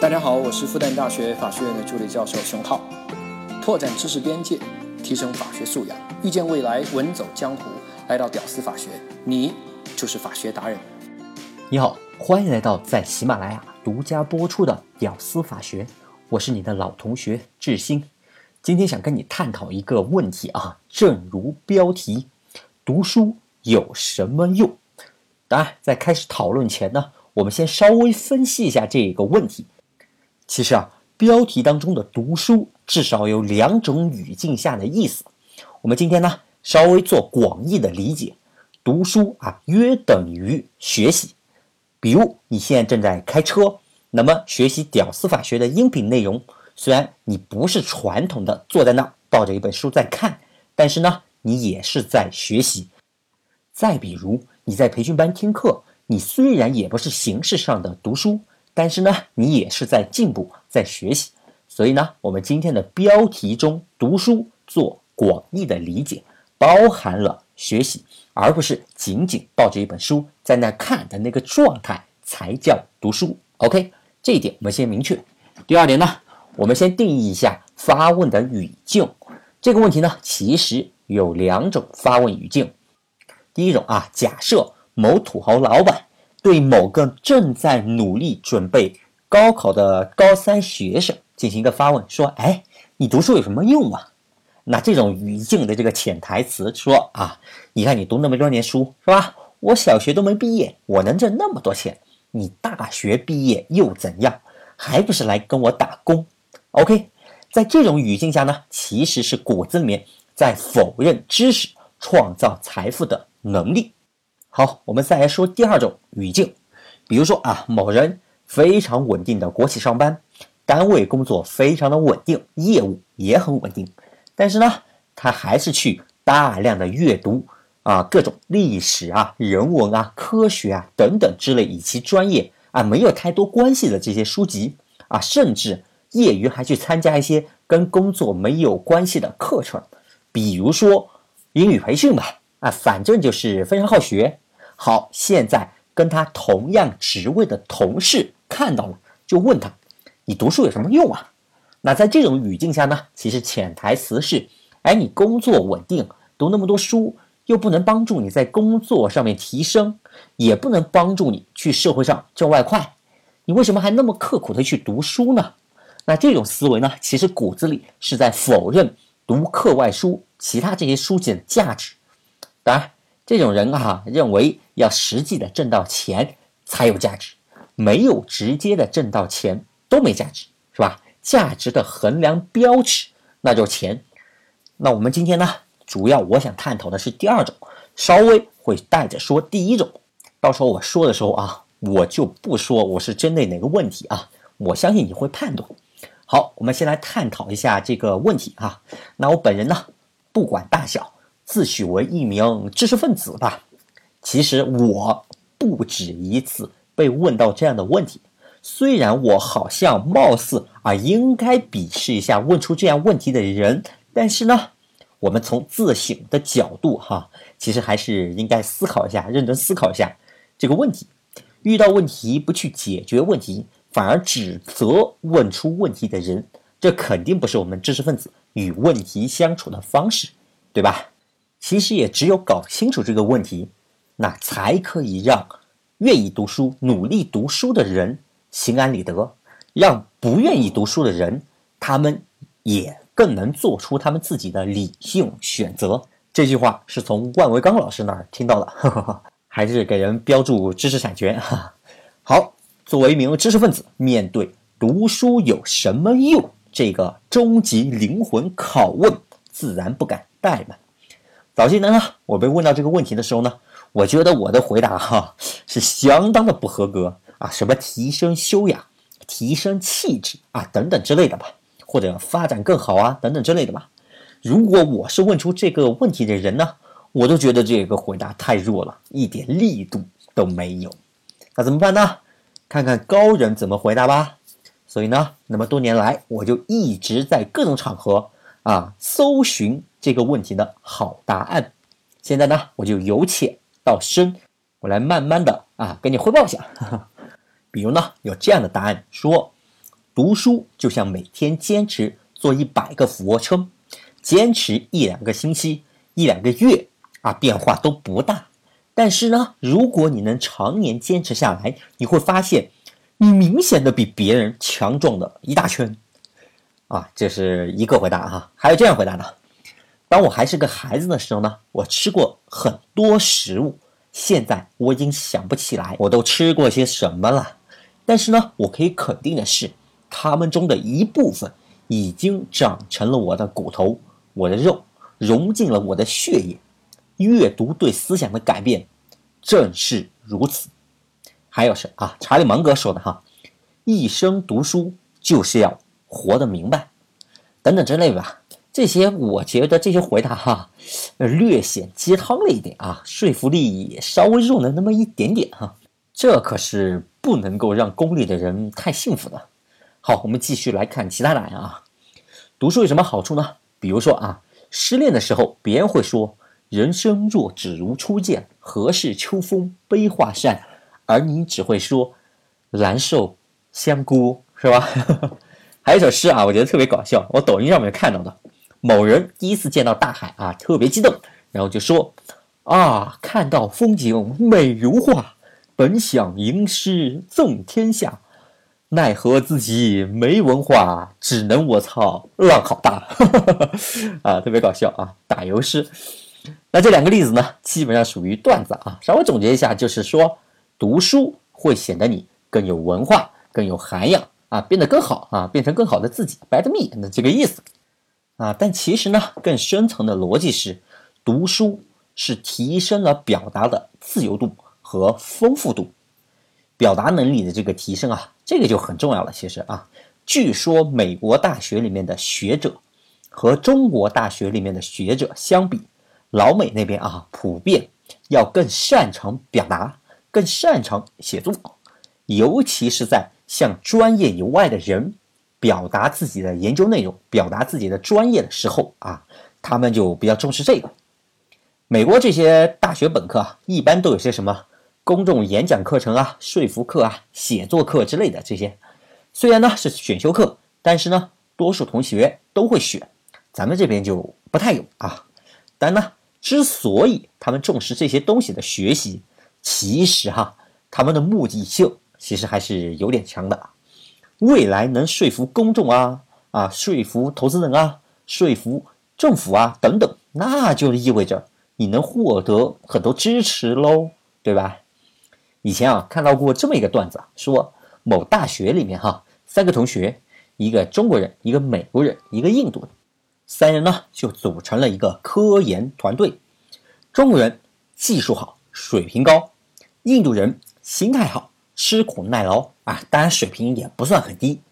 大家好，我是复旦大学法学院的助理教授熊浩。拓展知识边界，提升法学素养，遇见未来，稳走江湖。来到屌丝法学，你就是法学达人。你好，欢迎来到在喜马拉雅独家播出的《屌丝法学》，我是你的老同学志新。今天想跟你探讨一个问题啊，正如标题，读书有什么用？当然，在开始讨论前呢，我们先稍微分析一下这个问题。其实啊，标题当中的读书至少有两种语境下的意思。我们今天呢，稍微做广义的理解，读书啊，约等于学习。比如你现在正在开车，那么学习屌丝法学的音频内容，虽然你不是传统的坐在那抱着一本书在看，但是呢，你也是在学习。再比如你在培训班听课，你虽然也不是形式上的读书。但是呢，你也是在进步，在学习，所以呢，我们今天的标题中读书做广义的理解，包含了学习，而不是仅仅抱着一本书在那看的那个状态才叫读书。OK，这一点我们先明确。第二点呢，我们先定义一下发问的语境。这个问题呢，其实有两种发问语境。第一种啊，假设某土豪老板。对某个正在努力准备高考的高三学生进行一个发问，说：“哎，你读书有什么用啊？”那这种语境的这个潜台词说：“啊，你看你读那么多年书是吧？我小学都没毕业，我能挣那么多钱，你大学毕业又怎样？还不是来跟我打工？”OK，在这种语境下呢，其实是骨子里面在否认知识创造财富的能力。好，我们再来说第二种语境，比如说啊，某人非常稳定的国企上班，单位工作非常的稳定，业务也很稳定，但是呢，他还是去大量的阅读啊，各种历史啊、人文啊、科学啊等等之类与其专业啊没有太多关系的这些书籍啊，甚至业余还去参加一些跟工作没有关系的课程，比如说英语培训吧，啊，反正就是非常好学。好，现在跟他同样职位的同事看到了，就问他：“你读书有什么用啊？”那在这种语境下呢，其实潜台词是：哎，你工作稳定，读那么多书，又不能帮助你在工作上面提升，也不能帮助你去社会上挣外快，你为什么还那么刻苦的去读书呢？那这种思维呢，其实骨子里是在否认读课外书、其他这些书籍的价值。当然。这种人啊，认为要实际的挣到钱才有价值，没有直接的挣到钱都没价值，是吧？价值的衡量标尺那就是钱。那我们今天呢，主要我想探讨的是第二种，稍微会带着说第一种。到时候我说的时候啊，我就不说我是针对哪个问题啊，我相信你会判断。好，我们先来探讨一下这个问题啊。那我本人呢，不管大小。自诩为一名知识分子吧，其实我不止一次被问到这样的问题。虽然我好像貌似啊应该鄙视一下问出这样问题的人，但是呢，我们从自省的角度哈，其实还是应该思考一下，认真思考一下这个问题。遇到问题不去解决问题，反而指责问出问题的人，这肯定不是我们知识分子与问题相处的方式，对吧？其实也只有搞清楚这个问题，那才可以让愿意读书、努力读书的人心安理得，让不愿意读书的人，他们也更能做出他们自己的理性选择。这句话是从万维刚老师那儿听到的，还是给人标注知识产权哈？好，作为一名知识分子，面对读书有什么用这个终极灵魂拷问，自然不敢怠慢。早些年呢，我被问到这个问题的时候呢，我觉得我的回答哈是相当的不合格啊，什么提升修养、提升气质啊等等之类的吧，或者发展更好啊等等之类的吧。如果我是问出这个问题的人呢，我都觉得这个回答太弱了，一点力度都没有。那怎么办呢？看看高人怎么回答吧。所以呢，那么多年来，我就一直在各种场合啊搜寻。这个问题的好答案，现在呢，我就由浅到深，我来慢慢的啊，跟你汇报一下。比如呢，有这样的答案说，读书就像每天坚持做一百个俯卧撑，坚持一两个星期、一两个月啊，变化都不大。但是呢，如果你能常年坚持下来，你会发现你明显的比别人强壮的一大圈。啊，这是一个回答哈。还有这样回答的：当我还是个孩子的时候呢，我吃过很多食物，现在我已经想不起来我都吃过些什么了。但是呢，我可以肯定的是。他们中的一部分已经长成了我的骨头，我的肉融进了我的血液。阅读对思想的改变正是如此。还有是啊，查理芒格说的哈，一生读书就是要活得明白，等等之类吧。这些我觉得这些回答哈，略显鸡汤了一点啊，说服力也稍微弱了那么一点点哈。这可是不能够让宫里的人太幸福的。好，我们继续来看其他答案啊。读书有什么好处呢？比如说啊，失恋的时候，别人会说“人生若只如初见，何事秋风悲画扇”，而你只会说“难受香菇”，是吧？还有一首诗啊，我觉得特别搞笑，我抖音上面看到的。某人第一次见到大海啊，特别激动，然后就说：“啊，看到风景美如画，本想吟诗赠天下。”奈何自己没文化，只能我操浪好大，啊，特别搞笑啊！打油诗。那这两个例子呢，基本上属于段子啊。稍微总结一下，就是说读书会显得你更有文化、更有涵养啊，变得更好啊，变成更好的自己，better me 的这个意思啊。但其实呢，更深层的逻辑是，读书是提升了表达的自由度和丰富度。表达能力的这个提升啊，这个就很重要了。其实啊，据说美国大学里面的学者和中国大学里面的学者相比，老美那边啊，普遍要更擅长表达，更擅长写作，尤其是在向专业以外的人表达自己的研究内容、表达自己的专业的时候啊，他们就比较重视这个。美国这些大学本科啊，一般都有些什么？公众演讲课程啊，说服课啊，写作课之类的这些，虽然呢是选修课，但是呢，多数同学都会选，咱们这边就不太有啊。但呢，之所以他们重视这些东西的学习，其实哈，他们的目的性其实还是有点强的。未来能说服公众啊，啊，说服投资人啊，说服政府啊等等，那就意味着你能获得很多支持喽，对吧？以前啊，看到过这么一个段子，说某大学里面哈，三个同学，一个中国人，一个美国人，一个印度人，三人呢就组成了一个科研团队。中国人技术好，水平高；印度人心态好，吃苦耐劳啊，当然水平也不算很低。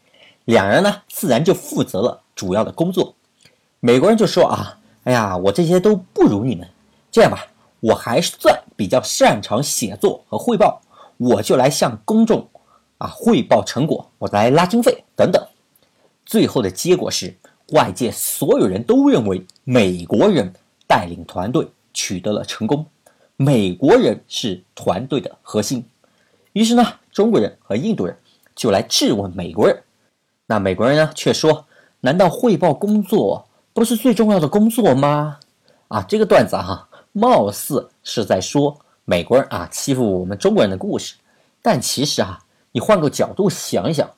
两人呢，自然就负责了主要的工作。美国人就说啊，哎呀，我这些都不如你们，这样吧。我还算比较擅长写作和汇报，我就来向公众啊汇报成果，我来拉经费等等。最后的结果是，外界所有人都认为美国人带领团队取得了成功，美国人是团队的核心。于是呢，中国人和印度人就来质问美国人，那美国人呢却说：“难道汇报工作不是最重要的工作吗？”啊，这个段子哈。貌似是在说美国人啊欺负我们中国人的故事，但其实啊，你换个角度想一想，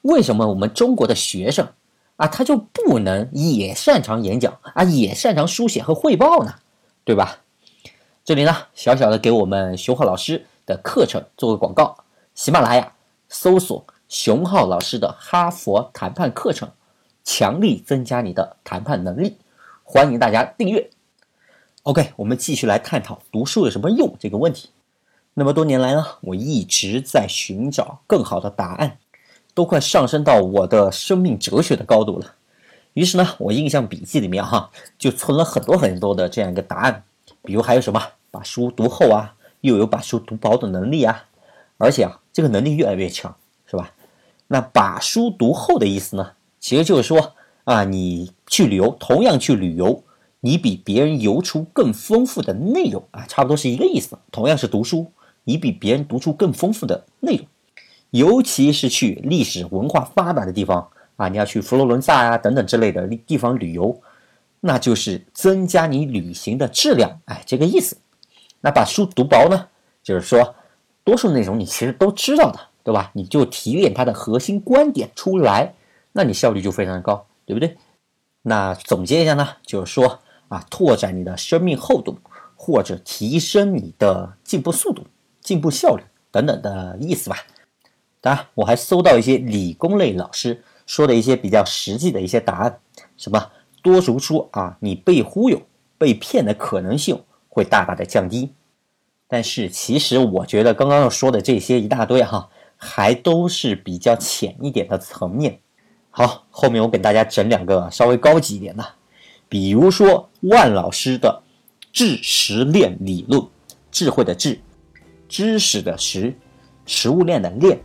为什么我们中国的学生啊他就不能也擅长演讲啊，也擅长书写和汇报呢？对吧？这里呢，小小的给我们熊浩老师的课程做个广告：喜马拉雅搜索熊浩老师的哈佛谈判课程，强力增加你的谈判能力，欢迎大家订阅。OK，我们继续来探讨读书有什么用这个问题。那么多年来呢，我一直在寻找更好的答案，都快上升到我的生命哲学的高度了。于是呢，我印象笔记里面哈就存了很多很多的这样一个答案，比如还有什么把书读厚啊，又有把书读薄的能力啊，而且啊这个能力越来越强，是吧？那把书读厚的意思呢，其实就是说啊，你去旅游，同样去旅游。你比别人游出更丰富的内容啊，差不多是一个意思。同样是读书，你比别人读出更丰富的内容。尤其是去历史文化发达的地方啊，你要去佛罗伦萨啊等等之类的地方旅游，那就是增加你旅行的质量，哎，这个意思。那把书读薄呢，就是说多数内容你其实都知道的，对吧？你就提炼它的核心观点出来，那你效率就非常的高，对不对？那总结一下呢，就是说啊，拓展你的生命厚度，或者提升你的进步速度、进步效率等等的意思吧。当然，我还搜到一些理工类老师说的一些比较实际的一些答案，什么多读书啊，你被忽悠、被骗的可能性会大大的降低。但是其实我觉得刚刚要说的这些一大堆哈，还都是比较浅一点的层面。好，后面我给大家整两个稍微高级一点的，比如说万老师的智识链理论，智慧的智，知识的识，食物链的链。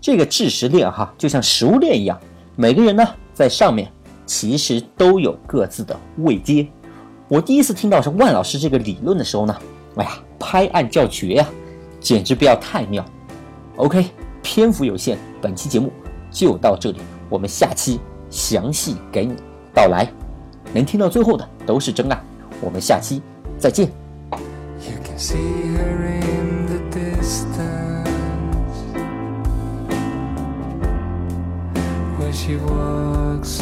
这个智识链哈，就像食物链一样，每个人呢在上面其实都有各自的位阶。我第一次听到是万老师这个理论的时候呢，哎呀，拍案叫绝呀，简直不要太妙。OK，篇幅有限，本期节目就到这里。我们下期详细给你道来，能听到最后的都是真爱。我们下期再见。sad